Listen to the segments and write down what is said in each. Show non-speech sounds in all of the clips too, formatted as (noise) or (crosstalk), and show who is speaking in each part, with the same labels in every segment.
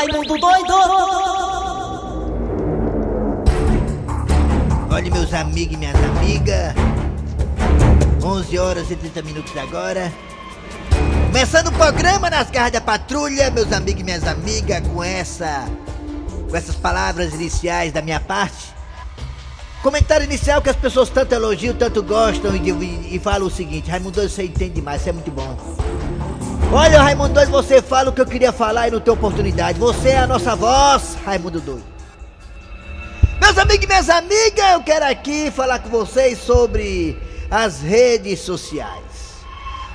Speaker 1: Raimundo doido!
Speaker 2: Olha, meus amigos e minhas amigas. 11 horas e 30 minutos agora. Começando o programa nas garras da patrulha, meus amigos e minhas amigas, com essa. com essas palavras iniciais da minha parte. Comentário inicial que as pessoas tanto elogiam, tanto gostam e, e, e falam o seguinte: Raimundo, você entende demais, você é muito bom. Olha, Raimundo Doido, você fala o que eu queria falar e não tem oportunidade. Você é a nossa voz, Raimundo Doido. Meus amigos e minhas amigas, eu quero aqui falar com vocês sobre as redes sociais.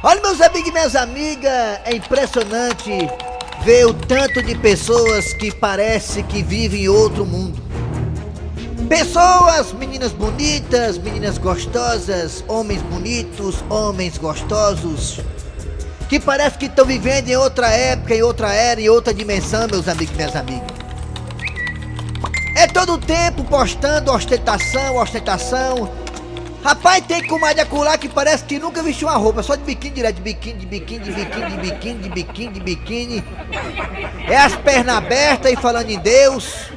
Speaker 2: Olha, meus amigos e minhas amigas, é impressionante ver o tanto de pessoas que parece que vivem em outro mundo. Pessoas, meninas bonitas, meninas gostosas, homens bonitos, homens gostosos, que parece que estão vivendo em outra época, em outra era, em outra dimensão, meus amigos e minhas amigas. É todo o tempo postando ostentação, ostentação. Rapaz, tem comadre acular que parece que nunca vestiu uma roupa, só de biquíni direto, de biquíni, de biquíni, de biquíni, de biquíni, de biquíni, de biquíni. É as pernas abertas e falando em Deus.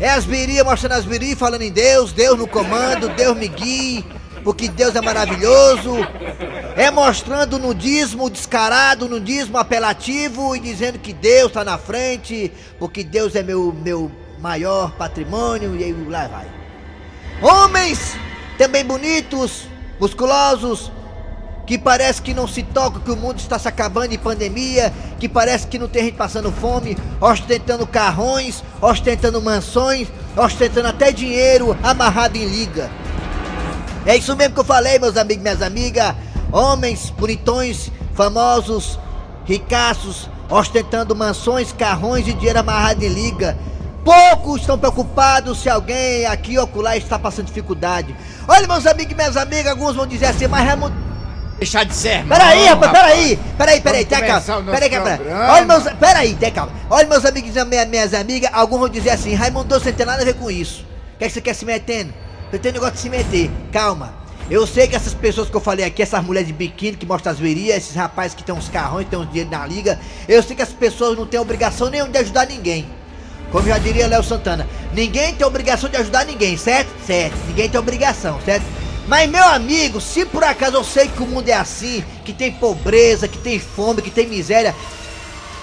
Speaker 2: É as virias mostrando as virias falando em Deus, Deus no comando, Deus me guie, porque Deus é maravilhoso. É mostrando nudismo descarado, nudismo apelativo e dizendo que Deus está na frente, porque Deus é meu, meu maior patrimônio e aí lá vai. Homens também bonitos, musculosos, que parece que não se toca que o mundo está se acabando em pandemia, que parece que não tem gente passando fome, ostentando carrões, ostentando mansões, ostentando até dinheiro amarrado em liga. É isso mesmo que eu falei, meus amigos e minhas amigas. Homens bonitões, famosos, ricaços, ostentando mansões, carrões e dinheiro amarrado em liga. Poucos estão preocupados se alguém aqui ou acolá está passando dificuldade. Olha, meus amigos e minhas amigas, alguns vão dizer assim, mas Raimundo.
Speaker 3: Deixar de ser,
Speaker 2: Peraí,
Speaker 3: não,
Speaker 2: rapaz, peraí, peraí, peraí, tem calma. Peraí, calma.
Speaker 3: programa.
Speaker 2: Olha, meus. Peraí, tem calma. Olha, meus amigos e minhas, minhas amigas, alguns vão dizer assim, Raimundo, você não tem nada a ver com isso. O que, é que você quer se metendo? Você tem negócio de se meter. Calma. Eu sei que essas pessoas que eu falei aqui, essas mulheres de biquíni que mostram as virias, esses rapazes que tem uns carrões, tem uns dinheiro na liga, eu sei que as pessoas não têm obrigação nenhuma de ajudar ninguém. Como já diria Léo Santana, ninguém tem obrigação de ajudar ninguém, certo? Certo. Ninguém tem obrigação, certo? Mas meu amigo, se por acaso eu sei que o mundo é assim, que tem pobreza, que tem fome, que tem miséria,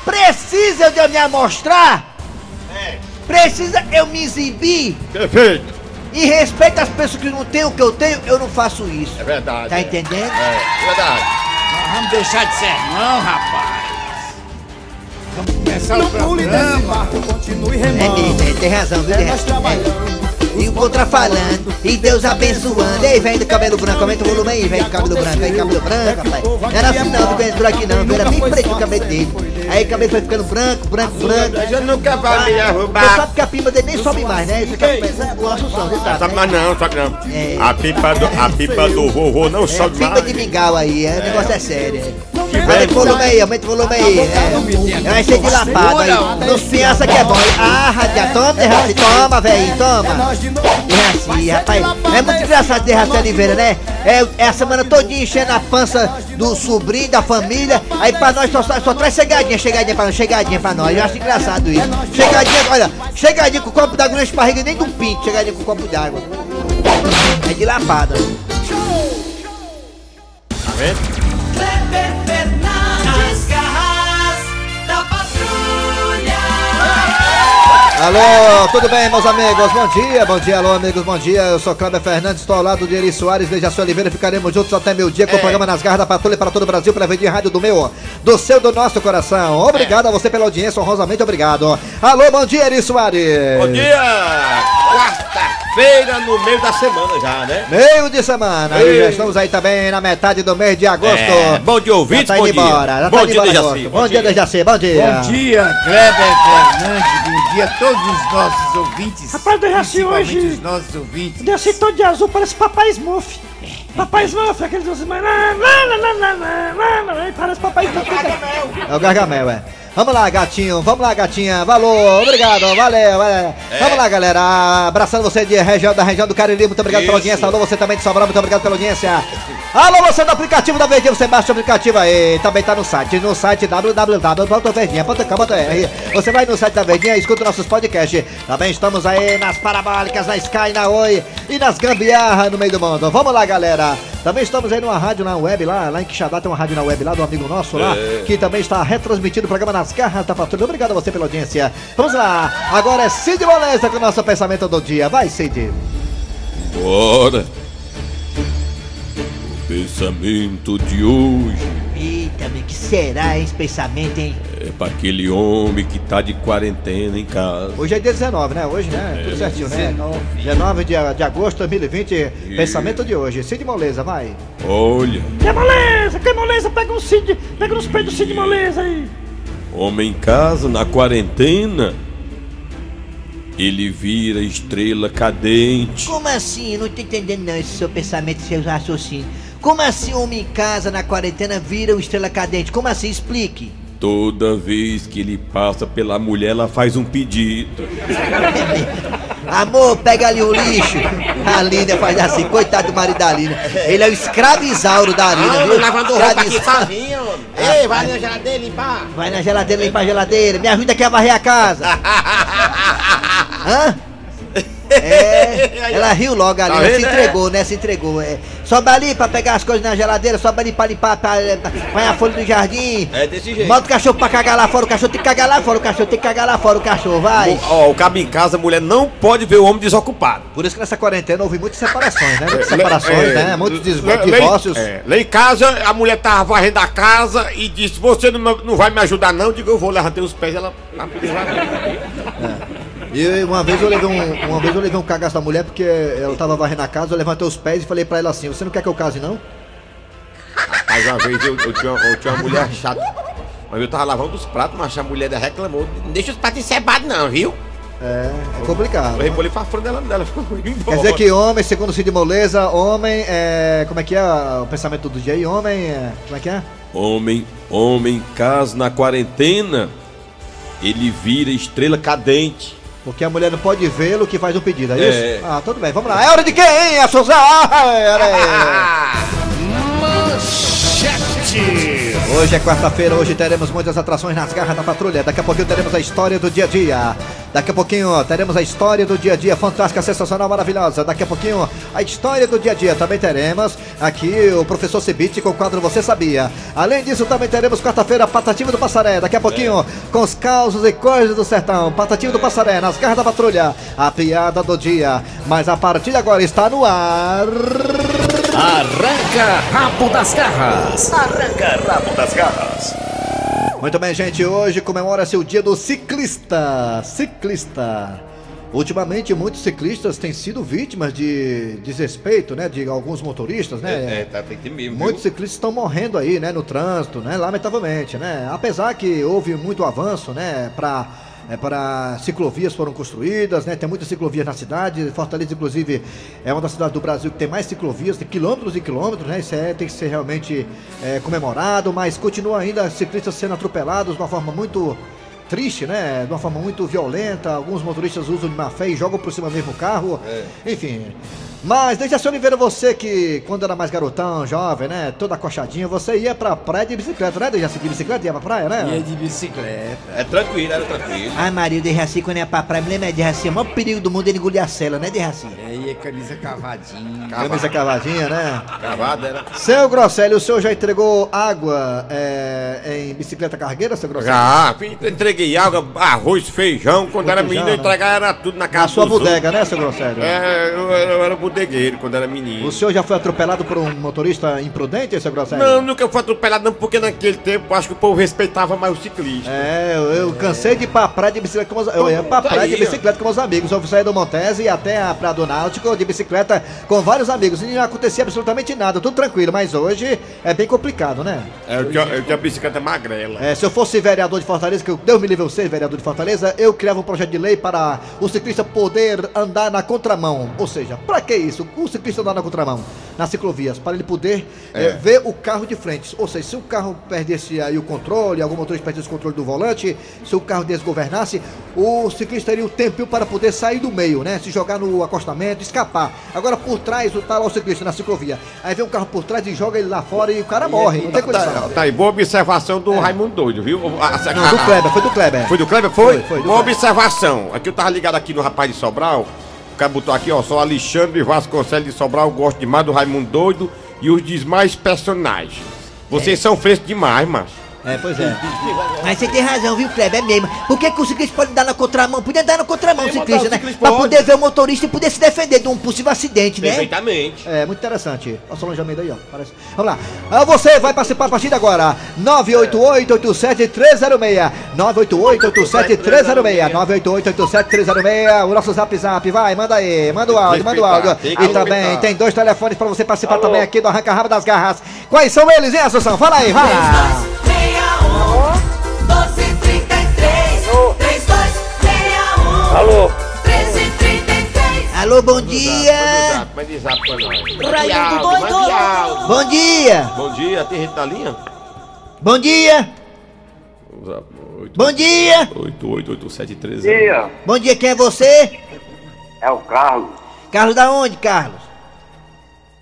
Speaker 2: precisa de eu me amostrar? Precisa eu me exibir?
Speaker 4: Perfeito.
Speaker 2: Em respeito às pessoas que não têm o que eu tenho, eu não faço isso.
Speaker 4: É verdade.
Speaker 2: Tá
Speaker 4: é.
Speaker 2: entendendo?
Speaker 4: É, verdade.
Speaker 3: Nós vamos deixar de ser, não, rapaz. Vamos começar o programa.
Speaker 5: continue
Speaker 2: É mesmo, é, tem razão, viu? É. E o contra falando, e Deus abençoando. Ei, vem do cabelo branco, aumenta o volume aí, vem do cabelo branco, aí cabelo branco, rapaz. Não era assim não, viu, entrou aqui não, viu? Era bem preto o cabelo dele. Aí o cabelo foi ficando branco, branco, branco.
Speaker 4: Mas eu nunca vai me
Speaker 2: Você
Speaker 4: arrumar.
Speaker 2: sabe que a pimba dele nem sobe mais, né? Você quer começar o Assunção, você sabe,
Speaker 4: Sabe mais não, sabe não.
Speaker 2: É.
Speaker 4: A pipa do, a pipa do vovô não
Speaker 2: É,
Speaker 4: sobe mais.
Speaker 2: de mingau aí, é, o negócio é sério. É. Aumenta o volume aí, aumenta o volume aí. É, vai ser dilapado aí. Nos fiança que é bom. Ah, radia, toma, Derraci, toma, velho, toma. Derraci, rapaz. É muito engraçado Derraci Oliveira, né? É, é a semana todinha enchendo a pança do sobrinho, da família. Aí pra nós só, só, só traz chegadinha, chegadinha pra nós, chegadinha pra nós. Eu acho engraçado isso. Chegadinha, olha, chegadinha com copo d'água enche barriga nem de um pinto. Chegadinha com copo d'água. É dilapada.
Speaker 4: Tá vendo?
Speaker 6: Alô, tudo bem, meus amigos? Bom dia, bom dia, alô, amigos, bom dia. Eu sou Cláudio Fernandes, estou ao lado de Eri Soares, Dejaci Oliveira. Ficaremos juntos até meu dia com o programa Nas Garras da Patrulha para todo o Brasil, pela de rádio do meu, do seu, do nosso coração. Obrigado a você pela audiência, honrosamente obrigado. Alô, bom dia, Eri Soares.
Speaker 4: Bom dia! Quarta-feira no meio da semana já, né?
Speaker 6: Meio de semana,
Speaker 4: Ei.
Speaker 6: e já estamos aí também na metade do mês de agosto.
Speaker 4: É, bom dia, ouvintes,
Speaker 6: já tá
Speaker 4: bom dia.
Speaker 6: embora,
Speaker 4: Bom
Speaker 6: tá
Speaker 4: dia,
Speaker 6: embora,
Speaker 4: Dejaci,
Speaker 6: agosto.
Speaker 4: bom
Speaker 6: Bom dia,
Speaker 4: dia.
Speaker 6: Dejaci, bom dia.
Speaker 3: Bom dia, Kleber Fernandes. Bom dia a todos os nossos ouvintes.
Speaker 7: Rapaz, do Jaci
Speaker 3: principalmente
Speaker 7: hoje-
Speaker 3: os nossos ouvintes.
Speaker 7: Desci todo de azul, parece Papai Smurf. Papai Smurf, aquele dos... Parece Papai Smurf.
Speaker 6: É o Gargamel, é. Vamos lá, gatinho, vamos lá, gatinha. Valor, obrigado, valeu, valeu. Vamos lá, galera. Abraçando você de região da região do Cariri, muito obrigado pela
Speaker 4: Isso.
Speaker 6: audiência. Alô, você também de Sobral, muito obrigado pela audiência.
Speaker 2: Alô, você do aplicativo da Verdinha, você baixa o aplicativo aí, também tá no site, no site www.verdinha.com.br. Você vai no site da Verdinha e escuta nossos podcasts. Também estamos aí nas parabólicas, na Sky, na Oi e nas gambiarra no meio do mundo. Vamos lá, galera. Também estamos aí numa rádio na web lá, lá em Quixadá tem uma rádio na web lá do amigo nosso lá, que também está retransmitindo o programa nas garras da patrulha. Obrigado a você pela audiência. Vamos lá, agora é Cid Moleza com o nosso pensamento do dia. Vai, Cid.
Speaker 4: Bora! Pensamento de hoje
Speaker 8: Eita, meu, que será, esse pensamento, hein?
Speaker 4: é para aquele homem que tá de quarentena em casa.
Speaker 2: Hoje é dia 19, né? Hoje, né? Tudo certinho, né? 19 de, de agosto de 2020. Pensamento de hoje. Cid Moleza, vai.
Speaker 4: Olha,
Speaker 9: Que moleza, que moleza, pega um Cid, pega nos peitos do Cid Moleza aí.
Speaker 4: homem em casa na quarentena, ele vira estrela cadente.
Speaker 8: Como assim? Eu não tô entendendo não esse seu pensamento, esse seu raciocínio. Como assim homem em casa na quarentena vira um estrela cadente? Como assim? Explique.
Speaker 4: Toda vez que ele passa pela mulher, ela faz um pedido. (laughs)
Speaker 8: Amor, pega ali o lixo. A Lina faz assim, coitado do marido da Lina. Ele é o escravizauro da Lina, viu?
Speaker 10: lavando roupa aqui sozinho, homem. Ei, vai na geladeira limpar.
Speaker 8: Vai na geladeira limpar a geladeira. Me ajuda aqui a varrer a casa. (laughs) Hã? É, ela riu logo ali,
Speaker 4: Tá
Speaker 8: ela se
Speaker 4: é?
Speaker 8: entregou, né? Se entregou. É. Sobe ali pra pegar as coisas na geladeira, sobe ali pra limpar, pra, pra, põe a folha do jardim.
Speaker 4: É desse jeito.
Speaker 8: Bota o cachorro pra cagar lá fora, o cachorro tem que cagar lá fora, o cachorro tem que cagar lá fora, o cachorro, vai.
Speaker 4: Ó, o cabo em casa, a mulher não pode ver o homem desocupado.
Speaker 2: Por isso que nessa quarentena houve muitas separações, né? Muitas separações,
Speaker 4: É,
Speaker 2: né? Muitos divórcios.
Speaker 4: é, Lá em casa, a mulher tava varrendo a casa e disse: Você não, não vai me ajudar, não? Digo, eu vou, levantei os pés, ela. ela
Speaker 2: E uma vez eu levei um, uma vez eu levei um cagaço da mulher porque ela tava varrendo a casa, eu levantei os pés e falei pra ela assim: "Você não quer que eu case não?"
Speaker 4: Mas uma vez eu, eu tinha, eu tinha uma mulher chata. Mas eu tava lavando os pratos, mas a mulher reclamou. Não deixa os pratos encebados, não, viu?
Speaker 2: É, é complicado.
Speaker 4: Eu rebolei pra fora dela, dela ficou (laughs) embora.
Speaker 2: Quer dizer que homem, segundo Cid Moleza, homem é. Como é que é o pensamento do dia aí? Homem é. Como é que é?
Speaker 4: Homem, homem, caso na quarentena, ele vira estrela cadente.
Speaker 2: Porque a mulher não pode vê-lo que faz um pedido, é isso?
Speaker 4: É.
Speaker 2: Ah, tudo bem, vamos lá. É hora de quem, hein? A Souza! Ah, (laughs) aí. Hoje é quarta-feira, hoje teremos muitas atrações nas garras da patrulha. Daqui a pouquinho teremos a história do dia a dia. Daqui a pouquinho teremos a história do dia a dia fantástica, sensacional, maravilhosa. Daqui a pouquinho a história do dia a dia. Também teremos aqui o professor Cibite com o quadro Você Sabia. Além disso, também teremos quarta-feira Patativa do Passaré. Daqui a pouquinho com os causos e coisas do sertão. Patativa do Passaré, nas garras da patrulha. A piada do dia. Mas a partir de agora está no ar.
Speaker 11: Arranca rabo das garras. Arranca rabo das garras.
Speaker 2: Muito bem, gente. Hoje comemora-se o dia do ciclista. Ciclista. Ultimamente, muitos ciclistas têm sido vítimas de desrespeito, né? De alguns motoristas, né?
Speaker 4: tá tem que mesmo.
Speaker 2: Muitos ciclistas estão morrendo aí, né, no trânsito, né, lamentavelmente, né? Apesar que houve muito avanço, né, para é, para ciclovias foram construídas, né? Tem muitas ciclovias na cidade. Fortaleza, inclusive, é uma das cidades do Brasil que tem mais ciclovias, tem quilômetros e quilômetros, né? Isso é, tem que ser realmente é, comemorado, mas continua ainda ciclistas sendo atropelados de uma forma muito triste, né? De uma forma muito violenta. Alguns motoristas usam de má fé e jogam por cima mesmo o carro. Enfim. Mas, Dejaci Oliveira, você que quando era mais garotão, jovem, né? Toda acochadinha, você ia pra praia de bicicleta, né, Dejaci? De bicicleta ia pra praia, né?
Speaker 10: de bicicleta.
Speaker 4: É tranquilo, era tranquilo.
Speaker 8: Ai, Maria, o Dejaci, quando ia pra praia, me lembra de Dejaci, é o maior perigo do mundo ele engolir a cela, né, Dejaci?
Speaker 10: É camisa cavadinha.
Speaker 2: Camisa cavadinha, né?
Speaker 4: Cavada era.
Speaker 2: Seu Grosselio, o senhor já entregou água é, em bicicleta cargueira, seu Grosselio?
Speaker 4: Já, entreguei água, arroz, feijão. Quando era
Speaker 2: Feijão,
Speaker 4: menino, eu
Speaker 2: né?
Speaker 4: entregava era tudo na casa
Speaker 2: Na sua
Speaker 4: outros.
Speaker 2: bodega, né, seu Grosselio?
Speaker 4: É, eu, era- eu era bodegueiro quando era menino.
Speaker 2: O senhor já foi atropelado por um motorista imprudente, seu Grosselio?
Speaker 4: Não, nunca fui atropelado não, porque naquele tempo acho que o povo respeitava mais o ciclista.
Speaker 2: É, eu, eu cansei de ir pra praia de bicicleta com meus Eu ia pra
Speaker 4: Tá
Speaker 2: praia de bicicleta com meus amigos. Eu saí do Montese e até a Praia do Náutico de bicicleta com vários amigos. E não acontecia absolutamente nada, tudo tranquilo. Mas hoje é bem complicado, né?
Speaker 4: É, eu, tinha, eu tinha bicicleta magrela.
Speaker 2: É, se eu fosse vereador de Fortaleza, que eu, Deus me livre eu ser vereador de Fortaleza, eu criava um projeto de lei para o ciclista poder andar na contramão. Ou seja, pra que isso? O ciclista andar na contramão?
Speaker 8: nas ciclovias, para ele poder eh, ver o carro de frente. Ou seja, se o carro perdesse aí o controle, algum motorista perdesse o controle do volante, se o carro desgovernasse, o ciclista teria o tempo para poder sair do meio, né? Se jogar no acostamento, escapar. Agora por trás, tá lá o ciclista na ciclovia. Aí vem um carro por trás e joga ele lá fora e o cara morre. Não tem condição.
Speaker 4: Tá, tá aí, boa observação do Raimundo Doido, viu? A- a-
Speaker 8: É. Não, do Kleber, foi do Kleber.
Speaker 4: Foi do Kleber? Foi?
Speaker 8: Foi, foi do
Speaker 4: Uma observação. Aqui eu tava ligado aqui no rapaz de Sobral. O cara botou aqui, ó. Sou Alexandre Vasconcelos de Sobral. Gosto demais do Raimundo Doido e os demais personagens. Vocês são frescos demais, macho.
Speaker 8: É, pois é.
Speaker 2: Mas você tem razão, viu, Kleber? É mesmo. Por que, que o ciclista pode dar na contramão? Podia dar na contramão, o ciclista, né? Pra
Speaker 4: pode.
Speaker 2: poder ver o motorista e poder se defender de um possível acidente, né?
Speaker 4: Perfeitamente.
Speaker 8: É, muito interessante. Olha o Almeida aí, ó. Parece. Vamos lá. Ah, você vai participar a partir de agora. 988-87306. 988-87306. 988-87306. O nosso zap zap. Vai, manda aí. Manda o áudio, manda o áudio. E também tem dois telefones pra você participar também aqui do Arranca Rabo das Garras. Quais são eles, hein, Assunção? Fala aí, vai.
Speaker 12: Alô?
Speaker 1: 1333
Speaker 2: Alô, bom dia.
Speaker 4: Mande zap pra nós.
Speaker 1: Raimundo doido!
Speaker 2: Bom dia.
Speaker 4: Bom dia, tem gente na linha?
Speaker 2: Bom dia.
Speaker 4: Zap,
Speaker 2: Bom dia.
Speaker 4: 888713.
Speaker 12: Dia,
Speaker 2: Bom dia, quem é você?
Speaker 12: é o Carlos,
Speaker 2: Carlos da onde, Carlos?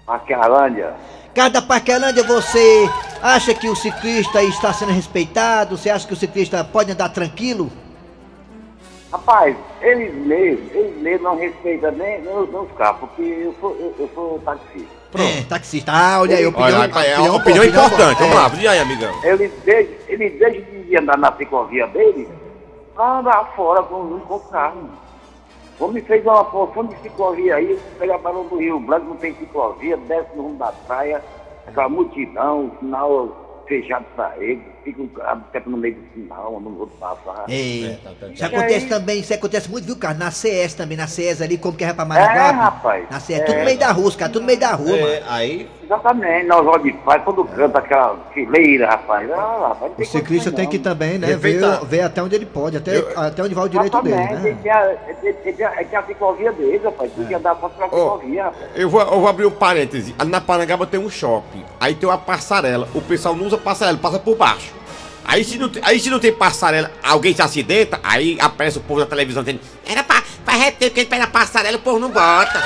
Speaker 12: Maquiarândia.
Speaker 2: Carlos da Parquelândia, você acha que o ciclista está sendo respeitado? Você acha que o ciclista pode andar tranquilo?
Speaker 12: Rapaz, eles mesmos, eles mesmos não respeitam nem, nem os meus carros, porque eu sou, eu, eu sou taxista.
Speaker 2: É, taxista. Ah, olha aí, opinião,
Speaker 4: Olha, é uma opinião importante. Vamos lá, e aí, amigão?
Speaker 12: Eles deixam, eles deixam de andar na ciclovia deles pra andar fora com, com os carros. O homem fez uma porção de ciclovia aí, pega barão do Rio Branco, não tem ciclovia, desce no rumo da praia, aquela multidão, o sinal fechado pra ele, fica o carro sempre no meio do sinal, não vou passar.
Speaker 2: É,
Speaker 4: tá,
Speaker 2: isso acontece também, isso acontece muito, viu, cara? Na CS também, na CS ali, como que é pra
Speaker 12: É,
Speaker 2: Maranguape.
Speaker 12: rapaz.
Speaker 2: Na CS, tudo no meio da rua, os caras, tudo no meio da rua, mano.
Speaker 4: É, aí.
Speaker 12: Exatamente, nós olhamos de paz, quando canta aquela fileira, rapaz. Ah, rapaz
Speaker 8: O
Speaker 12: tem
Speaker 8: ciclista tem que também, né, ver, ver até onde ele pode, até, até onde vai o direito dele,
Speaker 12: Exatamente, ele
Speaker 8: né?
Speaker 12: ele tem- ele tem a, ele tem a ciclovia dele, rapaz. Tem que andar contra a ciclovia, rapaz.
Speaker 4: Eu vou, eu vou abrir um parêntese. Ali na Parangaba tem um shopping. Aí tem uma passarela. O pessoal não usa passarela, passa por baixo. Aí se não, tem- aí se não tem passarela, alguém se acidenta, aí aparece o povo na televisão dizendo Era pra, faz tempo que a gente pega passarela, o povo não bota.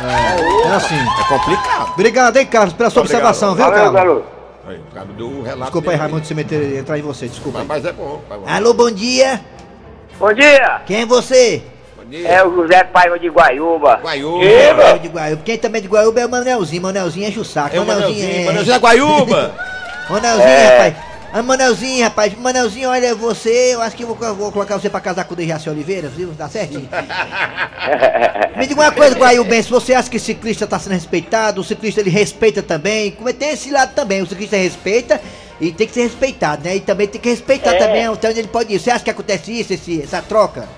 Speaker 8: É assim.
Speaker 4: É complicado.
Speaker 8: Obrigado, hein, Carlos, pela sua
Speaker 4: Obrigado.
Speaker 8: observação, viu,
Speaker 12: Valeu,
Speaker 8: Carlos?
Speaker 12: garoto.
Speaker 4: Aí, o cara deu o relato.
Speaker 8: Desculpa aí, Raimundo, se meter, entrar em você, desculpa.
Speaker 4: Mas, mas é bom. É bom.
Speaker 2: Alô, bom dia.
Speaker 12: Bom dia,
Speaker 2: Quem é você?
Speaker 4: Bom dia.
Speaker 12: é o José Paiva de Guaiúba.
Speaker 4: Guaiúba.
Speaker 2: De Guaiúba. Quem também é de Guaiúba é o Manelzinho. Manelzinho o saco.
Speaker 4: É o
Speaker 2: Manelzinho
Speaker 4: Manelzinho.
Speaker 2: é.
Speaker 4: Manelzinho da Guaiúba. (laughs)
Speaker 2: Manelzinho,
Speaker 12: É.
Speaker 2: rapaz. Ah, Manelzinho, rapaz. Manelzinho, olha, você, eu acho que eu vou, vou colocar você pra casar com o Dejaci Oliveira, viu? Tá certinho? (laughs) Me diga uma coisa, Guaiúbense, você acha que o ciclista tá sendo respeitado? O ciclista, ele respeita também? Como é- Tem esse lado também, o ciclista respeita e tem que ser respeitado, né? E também tem que respeitar
Speaker 12: É.
Speaker 2: também até onde ele pode ir. Você acha que acontece isso, esse, essa troca?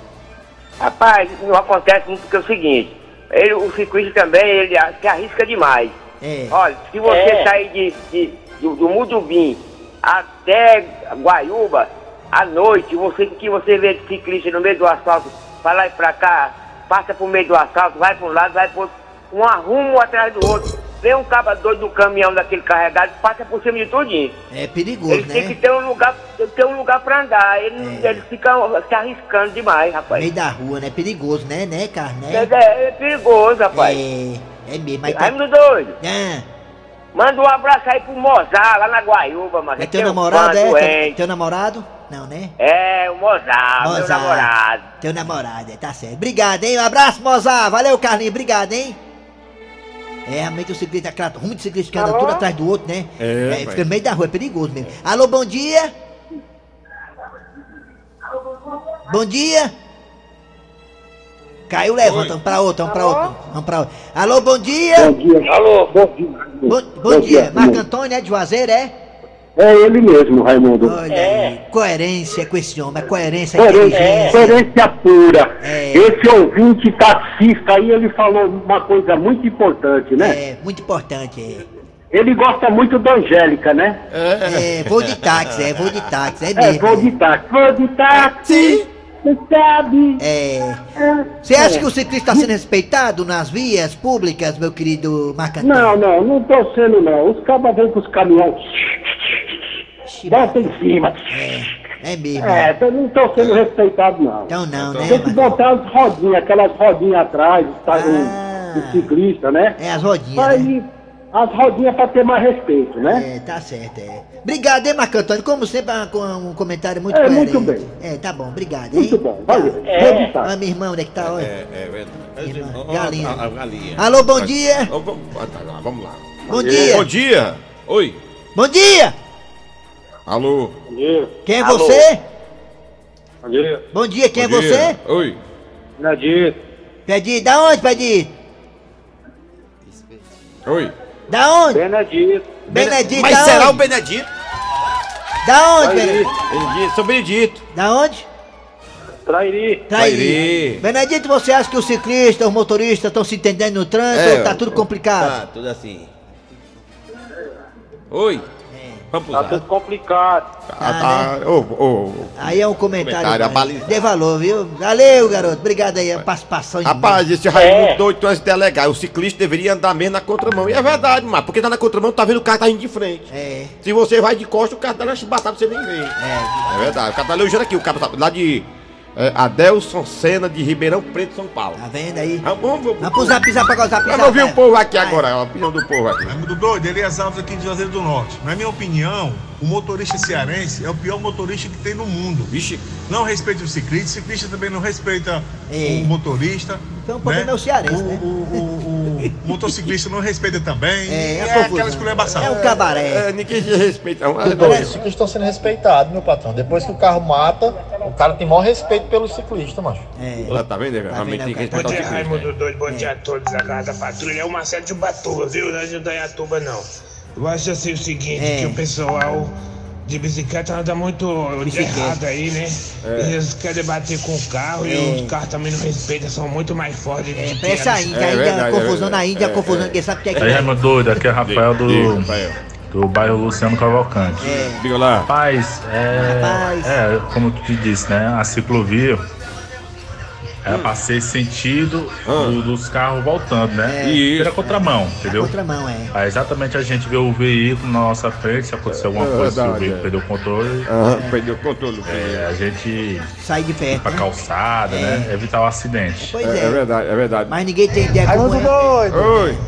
Speaker 12: Rapaz, não acontece muito porque é o seguinte, ele, o ciclista também, ele se arrisca demais.
Speaker 2: É.
Speaker 12: Olha, se você sair de, de- do, do Mudubim até Guaiúba, à noite, você que você vê ciclista no meio do asfalto, pra lá e pra cá, passa por meio do asfalto, vai pra um lado, vai pro outro, um arrumo atrás do outro. Vem um cabo doido do caminhão daquele carregado, passa por cima de tudinho.
Speaker 2: É perigoso,
Speaker 12: Ele tem que
Speaker 2: né?
Speaker 12: ter um lugar, ter um lugar pra andar. Ele,
Speaker 2: É.
Speaker 12: ele fica se arriscando demais,
Speaker 2: No
Speaker 12: rapaz.
Speaker 2: meio da rua, né? Perigoso, né, né, cara?
Speaker 12: É,
Speaker 2: Né?
Speaker 12: é- perigoso, rapaz.
Speaker 2: É, é mesmo. Mas tá...
Speaker 12: Raimundo doido.
Speaker 2: Ah,
Speaker 12: Manda um abraço aí pro Mozart, lá na Guaiúba, mano.
Speaker 2: é
Speaker 12: Ele
Speaker 2: teu
Speaker 12: um
Speaker 2: namorado,
Speaker 12: fã
Speaker 2: é? Teu, teu namorado? Não, né?
Speaker 12: É, o Mozart, meu
Speaker 2: Mozart.
Speaker 12: namorado.
Speaker 2: Teu namorado, é, tá certo. Obrigado, hein? Um abraço, Mozart. Valeu, Carlinhos. Obrigado, hein? É, realmente o ciclista, aquela rumo de ciclista que anda tudo atrás do outro, né?
Speaker 4: É,
Speaker 2: fica
Speaker 4: pai.
Speaker 2: no meio da rua, é perigoso mesmo. Alô, bom dia? Bom dia? Caiu, levanta, vamos pra outra, vamos pra outra, vamos pra outra. Alô, bom dia?
Speaker 12: Alô?
Speaker 2: Bom, bom dia, Marco Antônio é de Juazeiro, é?
Speaker 13: É ele mesmo, Raimundo.
Speaker 2: Olha aí, coerência com esse homem, é coerência,
Speaker 13: Coerência,
Speaker 2: inteligência.
Speaker 13: coerência pura.
Speaker 2: É.
Speaker 13: Esse ouvinte taxista aí, ele falou uma coisa muito importante, né?
Speaker 2: É, muito importante,
Speaker 13: Ele gosta muito da Angélica, né?
Speaker 2: é. É, vou de táxi, é, vou de táxi, é
Speaker 13: É,
Speaker 2: mesmo.
Speaker 13: vou de táxi. Vou de táxi. Sabe.
Speaker 8: É. Você acha que o ciclista está sendo respeitado nas vias públicas, meu querido Marcantão?
Speaker 13: Não, não, não tô sendo não. Os cabas vêm com os caminhões. Bota em cima.
Speaker 8: É mesmo.
Speaker 13: É, então não tô sendo respeitado não.
Speaker 8: Então não, né?
Speaker 13: Tem que botar as rodinhas, aquelas rodinhas atrás, tá,
Speaker 8: Ah.
Speaker 13: o, o ciclista, né?
Speaker 8: É as rodinhas, né?
Speaker 13: As rodinhas pra ter mais respeito, né?
Speaker 8: É, tá certo, é. Obrigado, hein, Marco Antônio? Como sempre, ah, com um comentário muito
Speaker 13: É,
Speaker 8: coerente.
Speaker 13: muito bem.
Speaker 8: É, tá bom, obrigado, hein?
Speaker 13: Muito bom, valeu.
Speaker 8: É.
Speaker 13: Registrado.
Speaker 8: Ah, minha irmã, onde é que tá? Olha.
Speaker 4: É, é verdade.
Speaker 8: Irmã,
Speaker 4: Ó,
Speaker 8: galinha.
Speaker 4: a- a galinha.
Speaker 8: Alô, bom dia.
Speaker 4: Ó, Vamos ah, tá, lá, vamos lá.
Speaker 8: Bom dia.
Speaker 4: Bom dia. Oi.
Speaker 8: Bom dia!
Speaker 4: Alô.
Speaker 13: Bom dia.
Speaker 8: Quem é
Speaker 13: Alô.
Speaker 8: você?
Speaker 13: Bom dia.
Speaker 8: Bom dia, quem
Speaker 4: Bom
Speaker 8: é
Speaker 4: dia.
Speaker 8: você?
Speaker 4: Oi.
Speaker 13: Nadir.
Speaker 8: Pedi, da onde, Pedi?
Speaker 4: Oi.
Speaker 8: Da onde?
Speaker 13: Benedito.
Speaker 8: Benedito,
Speaker 4: Mas
Speaker 8: da
Speaker 4: será o? Benedito?
Speaker 8: Da onde. Benedito?
Speaker 4: Benedito, Sou Benedito.
Speaker 8: Da onde?
Speaker 13: Trairi.
Speaker 4: Trairi.
Speaker 8: Benedito, você acha que os ciclistas, os motoristas estão se entendendo no trânsito
Speaker 4: É,
Speaker 8: ou tá tudo complicado?
Speaker 4: Tá, tudo assim. Oi. Vamos
Speaker 13: Tá
Speaker 4: usar.
Speaker 13: tudo complicado.
Speaker 4: Ah, tá. Ô, ô, ô.
Speaker 8: Aí é um comentário.
Speaker 4: Comentário.
Speaker 8: Dê valor, viu? Valeu, garoto. Obrigado aí, a participação de
Speaker 4: Rapaz, esse Raimundo doido, tu és delegado. O ciclista deveria andar mesmo na contramão. E é verdade, mas porque tá na contramão, tá vendo o carro tá indo de frente.
Speaker 8: É,
Speaker 4: Se você vai de costa, o carro tá na chibatada, você nem vê.
Speaker 8: é.
Speaker 4: É verdade. O cara tá elogiando aqui, o cara tá lá de é, Adelson Senna de Ribeirão Preto, São Paulo.
Speaker 8: Tá vendo aí?
Speaker 4: Vamos, vamos, vamos.
Speaker 8: Vamos zap zap agora, zap zap.
Speaker 4: Vamos ouvir o
Speaker 8: vai.
Speaker 4: povo aqui
Speaker 8: Vai.
Speaker 4: agora, a opinião do povo aqui.
Speaker 14: Raimundo Doido, Elias Alves aqui de Juazeiro do Norte. Na minha opinião, o motorista cearense é o pior motorista que tem no mundo.
Speaker 4: Vixe,
Speaker 14: Não respeita o ciclista, o ciclista também não respeita
Speaker 8: É.
Speaker 14: o motorista.
Speaker 8: Então o problema é o cearense,
Speaker 14: o,
Speaker 8: né?
Speaker 14: O, o- o motociclista não respeita também.
Speaker 8: É, é a
Speaker 14: é aquela.
Speaker 8: É um cabaré.
Speaker 4: é, ninguém se respeita. não. É,
Speaker 5: Os ciclistas estão sendo respeitados, meu patrão. Depois que o carro mata, o cara tem maior respeito pelo ciclista, macho.
Speaker 8: É.
Speaker 4: Olha, Tá vendo? Realmente
Speaker 8: vendo,
Speaker 4: tem que respeitar o
Speaker 15: Bom dia,
Speaker 4: ciclista.
Speaker 15: Raimundo Doido. Bom dia a todos da Casa da Patrulha. É o Marcelo de Ubatuba, viu? Não é de Dayatuba, não. Eu acho assim o seguinte,
Speaker 8: É.
Speaker 15: que o pessoal de bicicleta anda muito
Speaker 8: Bicicleta.
Speaker 15: errado aí, né? Eles querem bater com o carro
Speaker 8: É.
Speaker 15: e os carros também não respeitam, são muito mais fortes
Speaker 8: É, parece a
Speaker 15: a
Speaker 8: Índia,
Speaker 4: É
Speaker 8: Índia,
Speaker 4: verdade, é
Speaker 8: confusão na. Índia, a
Speaker 4: É,
Speaker 8: confusão,
Speaker 4: é.
Speaker 8: ninguém sabe o que é que
Speaker 16: Aí,
Speaker 8: é.
Speaker 16: Raimundo Doido, aqui é Rafael do,
Speaker 4: Diga, Rafael.
Speaker 16: do bairro Luciano Cavalcante.
Speaker 8: É.
Speaker 4: Diga lá.
Speaker 16: Rapaz, é,
Speaker 8: Rapaz.
Speaker 16: é, como tu te disse, né? A ciclovia era pra ser sentido do- dos carros voltando, né?
Speaker 8: É.
Speaker 16: E era contramão, entendeu?
Speaker 8: Contramão, é.
Speaker 16: Aí exatamente a gente vê o veículo na nossa frente, se acontecer alguma
Speaker 4: É
Speaker 16: coisa, se o veículo
Speaker 4: é.
Speaker 16: perdeu o controle,
Speaker 4: Aham, perdeu o controle.
Speaker 16: é, a gente
Speaker 8: Sai de
Speaker 16: ir
Speaker 8: perto.
Speaker 16: pra
Speaker 8: Né?
Speaker 16: calçada, né? Evitar o acidente.
Speaker 8: Pois
Speaker 4: É, é
Speaker 8: é.
Speaker 4: verdade, é verdade.
Speaker 8: Mas ninguém tem ideia como
Speaker 5: Raimundo
Speaker 8: é.
Speaker 5: doido!
Speaker 4: Oi,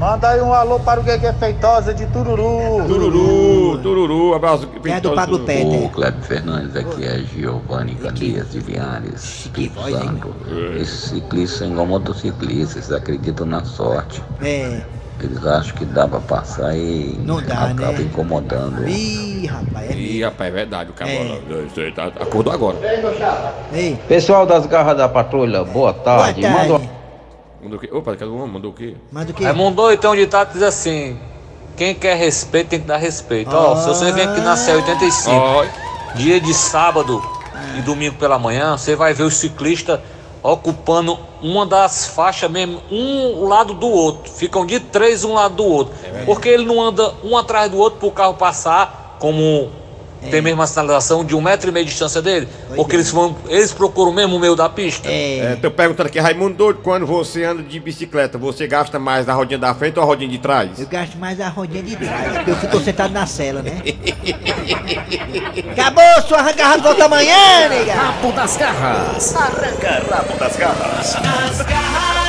Speaker 5: Manda aí um alô para o Guegue Feitosa de Tururu.
Speaker 4: tururu, tururu, abraço.
Speaker 8: É do Pablo
Speaker 4: Tururu.
Speaker 8: Peter?
Speaker 17: Cleber Fernandes, aqui é Giovanni Candias de Linhares, Espírito? Santo. Esses ciclistas são igual motociclistas, eles acreditam na sorte.
Speaker 8: É.
Speaker 17: Eles acham que dá pra passar e
Speaker 8: Não dá,
Speaker 17: acaba
Speaker 8: né?
Speaker 17: incomodando.
Speaker 8: Ih, rapaz. É.
Speaker 4: Ih, rapaz, é verdade, o cara
Speaker 8: É.
Speaker 4: Tá- acordou agora.
Speaker 8: Ei,
Speaker 17: Pessoal das garras da patrulha, boa tarde.
Speaker 8: boa tarde.
Speaker 4: Mandou o quê? Opa, cada um mandou o quê?
Speaker 8: Manda o quê?
Speaker 18: Raimundo, tem um ditado que diz assim: quem quer respeito tem que dar respeito. Ó, se você vem aqui na CE 85,
Speaker 4: Ó,
Speaker 18: dia de sábado e domingo pela manhã, você vai ver os ciclistas ocupando uma das faixas mesmo, um lado do outro. Ficam de três um lado do outro. Porque ele não anda um atrás do outro para o carro passar como tem mesmo a sinalização de um metro e meio de distância dele. Porque eles, vão, eles procuram mesmo o meio da pista.
Speaker 4: É, tô perguntando aqui, Raimundo Doido, quando você anda de bicicleta, você gasta mais na rodinha da frente ou a rodinha de trás?
Speaker 8: Eu gasto mais a rodinha de trás, porque eu fico sentado na cela, né? Acabou, sua arranca volta amanhã, nega!
Speaker 11: Rabo das garras. Arranca rabo das garras.
Speaker 1: As garras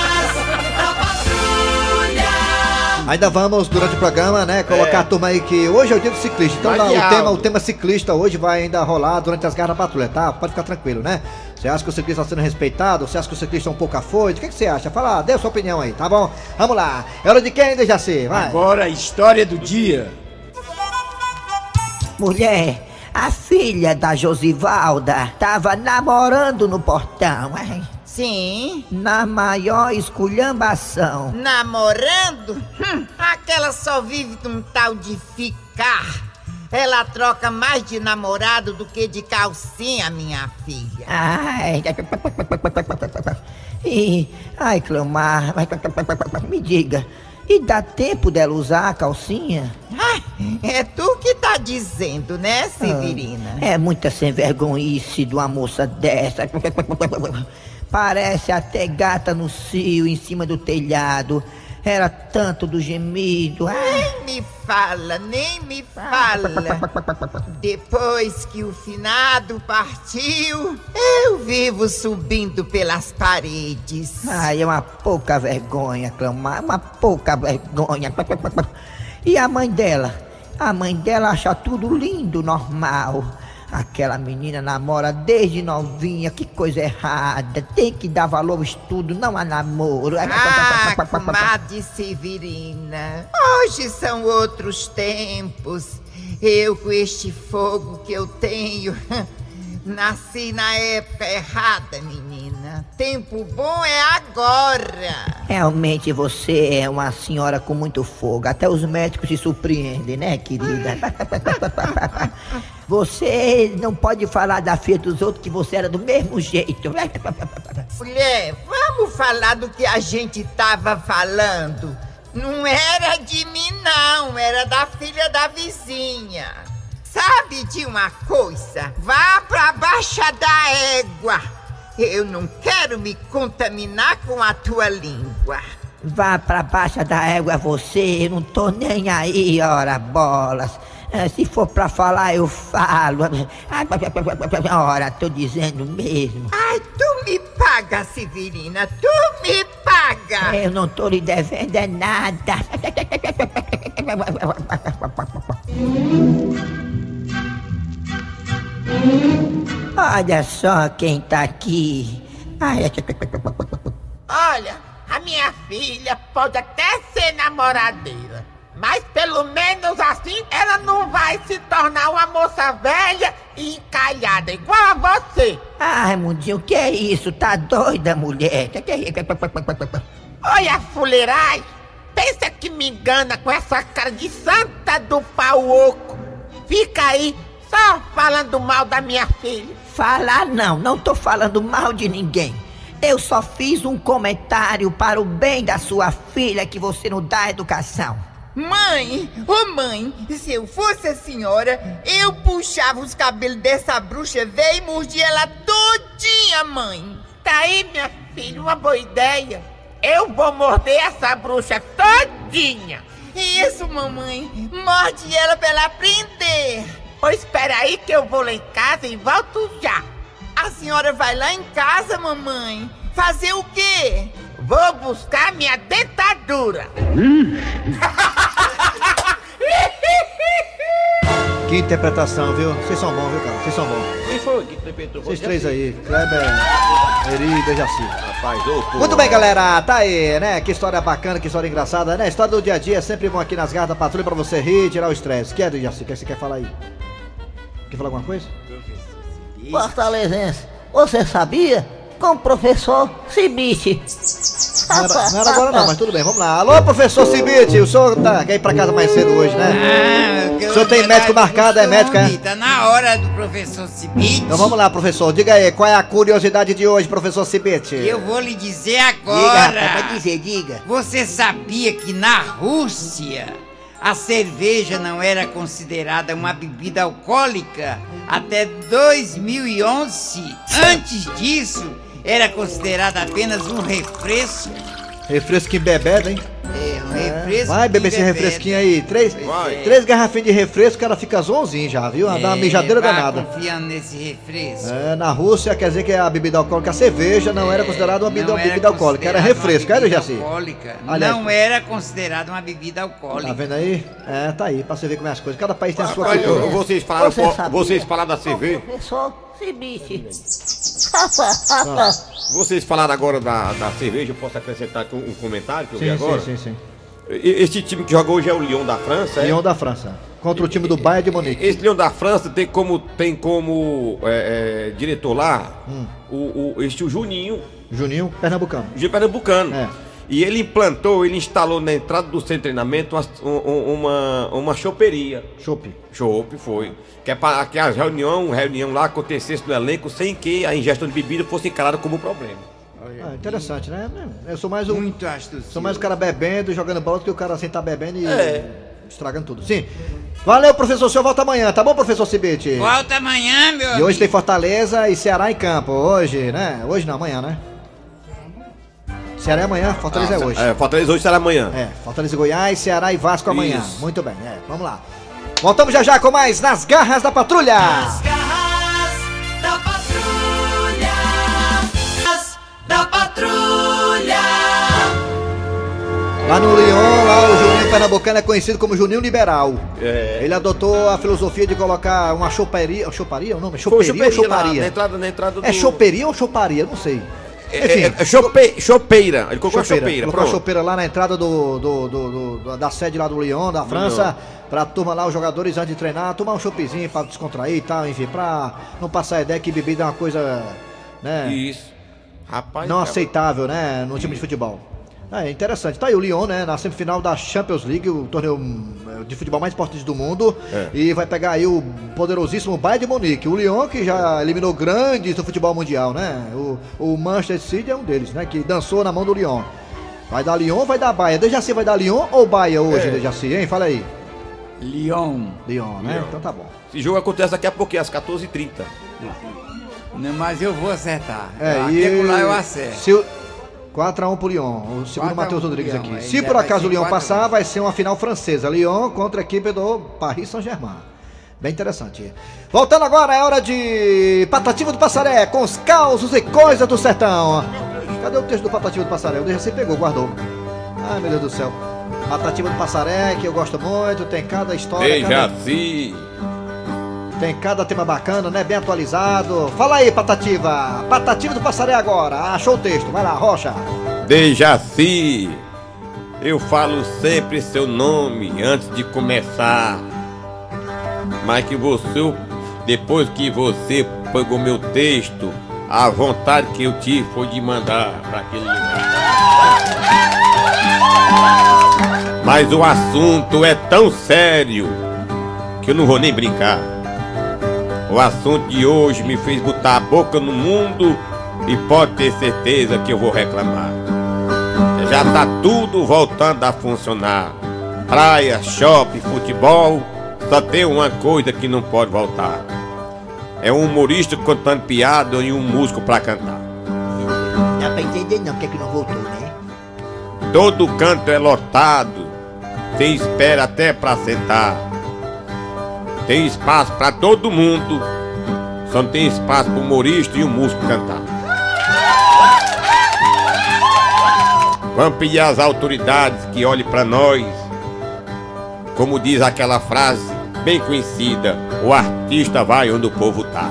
Speaker 2: Ainda vamos, durante o programa, né, colocar a turma aí que hoje é o dia do ciclista. Então lá, o, tema, o tema ciclista hoje vai ainda rolar durante as garras da patrulha, tá? Pode ficar tranquilo, né? Você acha que o ciclista está sendo respeitado? Você acha que o ciclista é um pouco afoito? O que, que você acha? Fala, dê a sua opinião aí, tá bom? Vamos lá. É hora de quem, Dejaci? Vai.
Speaker 10: Agora a história do dia.
Speaker 19: Mulher, a filha da Josivalda tava namorando no portão, hein?
Speaker 20: Sim.
Speaker 19: Na maior esculhambação.
Speaker 20: Namorando? Hum, aquela só vive de um tal de ficar. Ela troca mais de namorado do que de calcinha, minha filha.
Speaker 19: Ai, e, ai, Cleomar, me diga, e dá tempo dela usar a calcinha?
Speaker 20: Ai, é tu que tá dizendo, né, Severina?
Speaker 19: É muita sem vergonhice de uma moça dessa. Parece até gata no cio em cima do telhado. Era tanto do gemido.
Speaker 20: Nem me fala, nem me fala. Depois que o finado partiu, eu vivo subindo pelas paredes.
Speaker 19: Ai, é uma pouca vergonha, clamar, uma pouca vergonha. E a mãe dela? A mãe dela acha tudo lindo, normal. Aquela menina namora desde novinha, que coisa errada. Tem que dar valor ao estudo, não a namoro.
Speaker 20: Ah, comadre Severina, hoje são outros tempos. Eu com este fogo que eu tenho, (laughs) nasci na época errada, menina. Tempo bom é agora.
Speaker 19: Realmente você é uma senhora com muito fogo. Até os médicos se surpreendem, né, querida? (laughs) Você não pode falar da filha dos outros que você era do mesmo jeito.
Speaker 20: Mulher, vamos falar do que a gente tava falando. Não era de mim, não, era da filha da vizinha. Sabe de uma coisa? Vá pra baixa da égua. Eu não quero me contaminar com a tua língua.
Speaker 19: Vá pra baixa da égua você, eu não tô nem aí, ora bolas. É, se for pra falar, eu falo. Ora, tô dizendo mesmo.
Speaker 20: Ai, tu me paga, Severina, tu me paga.
Speaker 19: Eu não tô lhe devendo é nada. Olha só quem tá aqui. Ai,
Speaker 21: Olha, a minha filha pode até ser namoradeira, mas pelo menos assim ela não vai se tornar uma moça velha e encalhada igual a você.
Speaker 19: Ai, Mundinho, o que é isso? Tá doida, mulher? Que que é isso?
Speaker 21: Olha, fuleirai, pensa que me engana com essa cara de santa do pau oco. Fica aí só falando mal da minha filha.
Speaker 19: Falar não, não tô falando mal de ninguém. Eu só fiz um comentário para o bem da sua filha que você não dá educação.
Speaker 20: Mãe, ô mãe, se eu fosse a senhora, eu puxava os cabelos dessa bruxa velha e mordia ela todinha, mãe.
Speaker 21: Tá aí, minha filha, uma boa ideia. Eu vou morder essa bruxa todinha.
Speaker 20: Isso, mamãe, morde ela pra ela aprender.
Speaker 21: Pois espera aí que eu vou lá em casa e volto já.
Speaker 20: A senhora vai lá em casa, mamãe? Fazer o quê?
Speaker 21: Vou buscar minha dentadura. (laughs)
Speaker 2: Que interpretação, viu? Vocês são bons, viu, cara? Vocês são bons.
Speaker 10: Quem foi que interpretou?
Speaker 2: Vocês três aí, Kleber, Eri e Dejaci.
Speaker 10: Rapaz, ô, pô.
Speaker 2: Muito bem, galera, tá aí, né? Que história bacana, que história engraçada, né? História do dia a dia é sempre bom aqui nas garras da patrulha pra você rir e tirar o estresse. Quer, Dejaci? O que você quer falar aí? Quer falar alguma coisa?
Speaker 19: Fortalezense, você sabia? Com o professor Cibite.
Speaker 2: Não era, não era agora não, mas tudo bem, vamos lá. Alô, professor Cibite, o senhor tá, quer ir pra casa mais cedo hoje, né?
Speaker 3: Ah,
Speaker 2: o senhor tem médico marcado, é médico, é?
Speaker 3: Tá na hora do professor Cibite.
Speaker 2: Então vamos lá, professor, diga aí, qual é a curiosidade de hoje, professor Cibite?
Speaker 3: Eu vou lhe dizer agora.
Speaker 19: Diga, rapaz, vai dizer, diga.
Speaker 3: Você sabia que na Rússia a cerveja não era considerada uma bebida alcoólica até 2011? Antes disso, era considerada apenas um refresco.
Speaker 2: Refresco que bebeda, hein?
Speaker 3: É, refresco.
Speaker 2: Vai beber esse refresquinho aí. Três,
Speaker 3: Vai.
Speaker 2: três garrafinhas de refresco, o cara fica zonzinho já, viu? Dá uma
Speaker 3: É,
Speaker 2: mijadeira
Speaker 3: vá
Speaker 2: danada.
Speaker 3: confiando nesse refresco.
Speaker 2: É, na Rússia quer dizer que a bebida alcoólica, a cerveja, não era considerada uma bebida,
Speaker 3: É, Não era
Speaker 2: bebida alcoólica, era
Speaker 3: considerada uma
Speaker 2: refresco, era,
Speaker 3: bebida
Speaker 2: Jaci?
Speaker 3: alcoólica.
Speaker 2: Aliás,
Speaker 3: não era considerada uma bebida alcoólica.
Speaker 2: Tá vendo aí? É, tá aí, pra você ver como é as coisas. Cada país tem a sua
Speaker 4: Olha,
Speaker 2: cultura.
Speaker 4: vocês falaram,
Speaker 19: Você sabia?
Speaker 4: vocês falaram da cerveja.
Speaker 19: Professor Cibite.
Speaker 4: Vocês falaram agora da, da cerveja, eu posso acrescentar aqui um, um comentário que eu vi
Speaker 2: Sim,
Speaker 4: agora?
Speaker 2: sim, sim, sim.
Speaker 4: Esse time que joga hoje é o Lyon da França, é?
Speaker 2: Lyon da França. Contra o time do Bayern de Munique.
Speaker 4: Esse Lyon da França tem como, tem como é, é, diretor lá
Speaker 2: Hum.
Speaker 4: o, o, este o Juninho,
Speaker 2: Juninho, pernambucano.
Speaker 4: Juninho Pernambucano.
Speaker 2: É.
Speaker 4: E ele implantou, ele instalou na entrada do centro de treinamento uma, um- uma, uma choperia.
Speaker 2: Chope.
Speaker 4: Chope, foi. Que é para que a reunião, reunião lá acontecesse no elenco sem que a ingestão de bebida fosse encarada como um problema.
Speaker 2: Ah, interessante, né? Eu sou mais um.
Speaker 3: Muito astucioso.
Speaker 2: Sou mais o cara bebendo e jogando bola do que o cara sem estar bebendo e
Speaker 4: É.
Speaker 2: estragando tudo. Sim. Valeu, professor. O senhor volta amanhã, tá bom, professor Cibite?
Speaker 3: Volta amanhã, meu
Speaker 2: E
Speaker 3: amigo.
Speaker 2: hoje tem Fortaleza e Ceará em campo. Hoje, né? Hoje não, amanhã, né? Ceará é amanhã, Fortaleza
Speaker 4: Ah,
Speaker 2: é hoje.
Speaker 4: É, Fortaleza hoje será amanhã.
Speaker 2: É, Fortaleza e Goiás, Ceará e Vasco amanhã.
Speaker 4: Isso.
Speaker 2: Muito bem, é, vamos lá. Voltamos já já com mais Nas Garras da Patrulha.
Speaker 1: Garras
Speaker 2: Lá no Lyon, lá o Juninho Pernambucano é conhecido como Juninho Liberal.
Speaker 4: É.
Speaker 2: Ele adotou a filosofia de colocar uma choperia. Choparia é o nome?
Speaker 4: Foi
Speaker 2: Choperia ou
Speaker 4: choperia lá,
Speaker 2: choparia?
Speaker 4: na entrada, na entrada do...
Speaker 2: É choperia ou choparia? Não sei.
Speaker 4: É, é, é chope- chopeira. Ele colocou
Speaker 2: chopeira.
Speaker 4: chopeira.
Speaker 2: Colocou a
Speaker 4: pronto.
Speaker 2: chopeira lá na entrada do, do- do- do- da sede lá do Lyon, da França, pra turma lá, os jogadores antes de treinar, tomar um chopezinho pra descontrair e tal, enfim, pra não passar a ideia que bebida é uma coisa, né?
Speaker 4: Isso. Rapaz.
Speaker 2: não
Speaker 4: cara.
Speaker 2: aceitável, né, no time de futebol. É interessante. Tá aí o Lyon, né, na semifinal da Champions League, o torneio hum, de futebol mais importante do mundo,
Speaker 4: É.
Speaker 2: e vai pegar aí o poderosíssimo Bayern de Munique. O Lyon que já eliminou grandes do futebol mundial, né? O, o Manchester City é um deles, né, que dançou na mão do Lyon. Vai dar Lyon ou vai dar Bayern? Dejaci vai dar Lyon ou Bayern hoje,
Speaker 4: É.
Speaker 2: Dejaci, hein? Fala aí.
Speaker 3: Lyon.
Speaker 2: Lyon, né?
Speaker 4: Lyon.
Speaker 2: Então tá bom.
Speaker 4: Esse jogo acontece daqui a pouquinho, às 14h30.
Speaker 3: Não, mas eu vou acertar.
Speaker 2: É,
Speaker 3: Aqui
Speaker 2: e...
Speaker 3: lá eu acerto.
Speaker 2: Se. 4x1 pro Lyon, o
Speaker 3: 4
Speaker 2: segundo
Speaker 3: 1
Speaker 2: Matheus Rodrigues
Speaker 3: Lyon,
Speaker 2: aqui.
Speaker 3: aí
Speaker 2: Se por acaso o Lyon
Speaker 3: 4 a 1.
Speaker 2: passar, vai ser uma final francesa. Lyon contra a equipe do Paris Saint-Germain. Bem interessante. Voltando agora, é hora de Patativa do Passaré, com os causos e coisas do sertão. Cadê o texto do Patativa do Passaré? O Dejaci pegou, guardou. Ai, meu Deus do céu. Patativa do Passaré, que eu gosto muito, tem cada história. cada-
Speaker 4: Dejaci.
Speaker 2: Tem cada tema bacana, né? Bem atualizado. Fala aí, Patativa. Patativa do Passaré agora. Achou o texto. Vai lá, Rocha.
Speaker 4: Dejaci. Eu falo sempre seu nome antes de começar. Mas que você, depois que você pegou meu texto, a vontade que eu tive foi de mandar para aquele lugar. Mas o assunto é tão sério que eu não vou nem brincar. O assunto de hoje me fez botar a boca no mundo e pode ter certeza que eu vou reclamar. Já tá tudo voltando a funcionar. Praia, shopping, futebol, só tem uma coisa que não pode voltar. É um humorista contando piada e um músico pra cantar.
Speaker 8: Não dá pra entender não, porque é que não voltou, né?
Speaker 4: Todo canto é lotado, tem espera até pra sentar. Tem espaço pra todo mundo, só não tem espaço pro humorista e o músico cantar. Vamos pedir às autoridades que olhem pra nós. Como diz aquela frase bem conhecida, o artista vai onde o povo tá.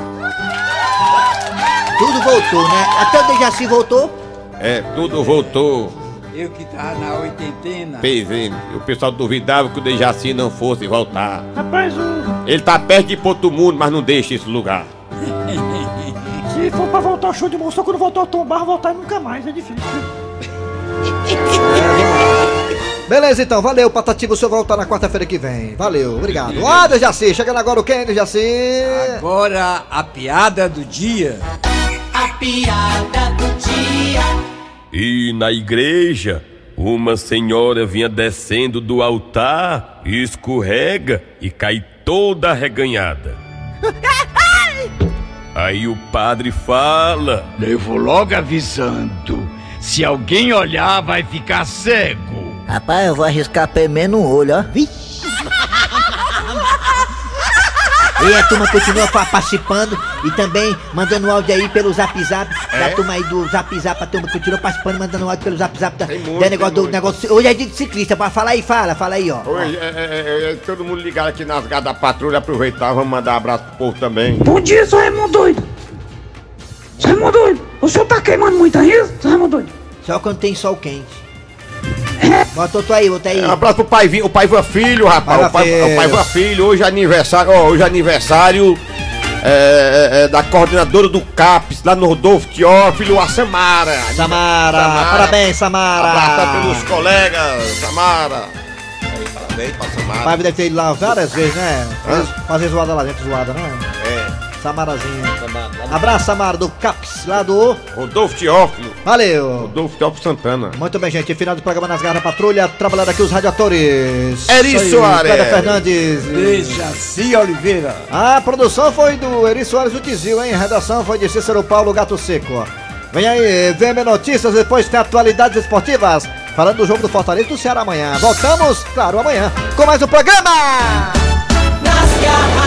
Speaker 8: Tudo voltou, né? Até o Dejaci voltou.
Speaker 4: É, tudo voltou.
Speaker 3: Eu que tava na oitentena.
Speaker 4: Pezinho. O pessoal duvidava que o Dejaci não fosse voltar.
Speaker 9: Rapaz, o...
Speaker 4: Ele tá perto de outro mundo, mas não deixa esse lugar. (laughs)
Speaker 9: se for pra voltar o show de moção, quando voltar o Tom Barro, voltar nunca mais, é difícil. (laughs)
Speaker 2: Beleza, então. Valeu, Patativa. O senhor volta na quarta-feira que vem. Valeu, obrigado. (laughs) Ah, Dejaci. Chegando agora o quem, Dejaci?
Speaker 3: Agora a piada do dia.
Speaker 1: A piada do dia.
Speaker 22: E na igreja, uma senhora vinha descendo do altar, escorrega e cai toda arreganhada. (laughs) Aí o padre fala:
Speaker 23: Levo logo avisando. Se alguém olhar, vai ficar cego.
Speaker 8: Rapaz, eu vou arriscar pelo menos um olho, ó. (laughs) E a turma continua pa- participando e também mandando áudio aí pelo zap zap.
Speaker 4: É?
Speaker 8: Da turma aí do zap zap, a turma continua participando, mandando áudio pelo zap zap. Da,
Speaker 4: muito,
Speaker 8: da negócio
Speaker 4: tem
Speaker 8: do negócio. Hoje é dia de ciclista, pra falar aí, fala, fala aí, ó.
Speaker 4: Oi, é, é, é, é, todo mundo ligado aqui nas garras da patrulha, aproveitar, vamos mandar um abraço pro povo também.
Speaker 9: Bom dia, seu Raimundo doido. Seu Raimundo doido, o senhor tá queimando muito ainda, seu Raimundo doido?
Speaker 8: Só quando tem sol quente. Bota outro aí, outro aí.
Speaker 4: Um abraço pro pai, o pai Filho, rapaz. O pai, o pai
Speaker 8: Filho.
Speaker 4: Filho, hoje é aniversário, ó, hoje é aniversário é, é, é, da coordenadora do CAPES, lá no Rodolfo Teófilo, a Samara.
Speaker 2: Samara, parabéns, Samara.
Speaker 4: Abraçar pelos colegas, Samara. Aí, parabéns pra
Speaker 2: O
Speaker 4: Samara.
Speaker 2: pai deve ter ido lá várias vezes, né? Fazer, zoada lá dentro, zoada, né?
Speaker 4: É.
Speaker 2: Samarazinho. Abraço, Samara, do CAPS, lá do...
Speaker 4: Rodolfo Teófilo.
Speaker 2: Valeu.
Speaker 4: Rodolfo Teófilo Santana.
Speaker 2: Muito bem, gente. Final do programa Nas Garras da Patrulha. Trabalhando aqui os radiadores.
Speaker 4: Eri Soares.
Speaker 2: Cléber Fernandes.
Speaker 10: Dejaci Oliveira.
Speaker 2: A produção foi do Eri Soares do Tizil, hein? A redação foi de Cícero Paulo Gato Seco. Vem aí, VM Notícias, depois tem atualidades esportivas. Falando do jogo do Fortaleza e do Ceará amanhã. Voltamos, claro, amanhã, com mais um programa!
Speaker 1: Nas garras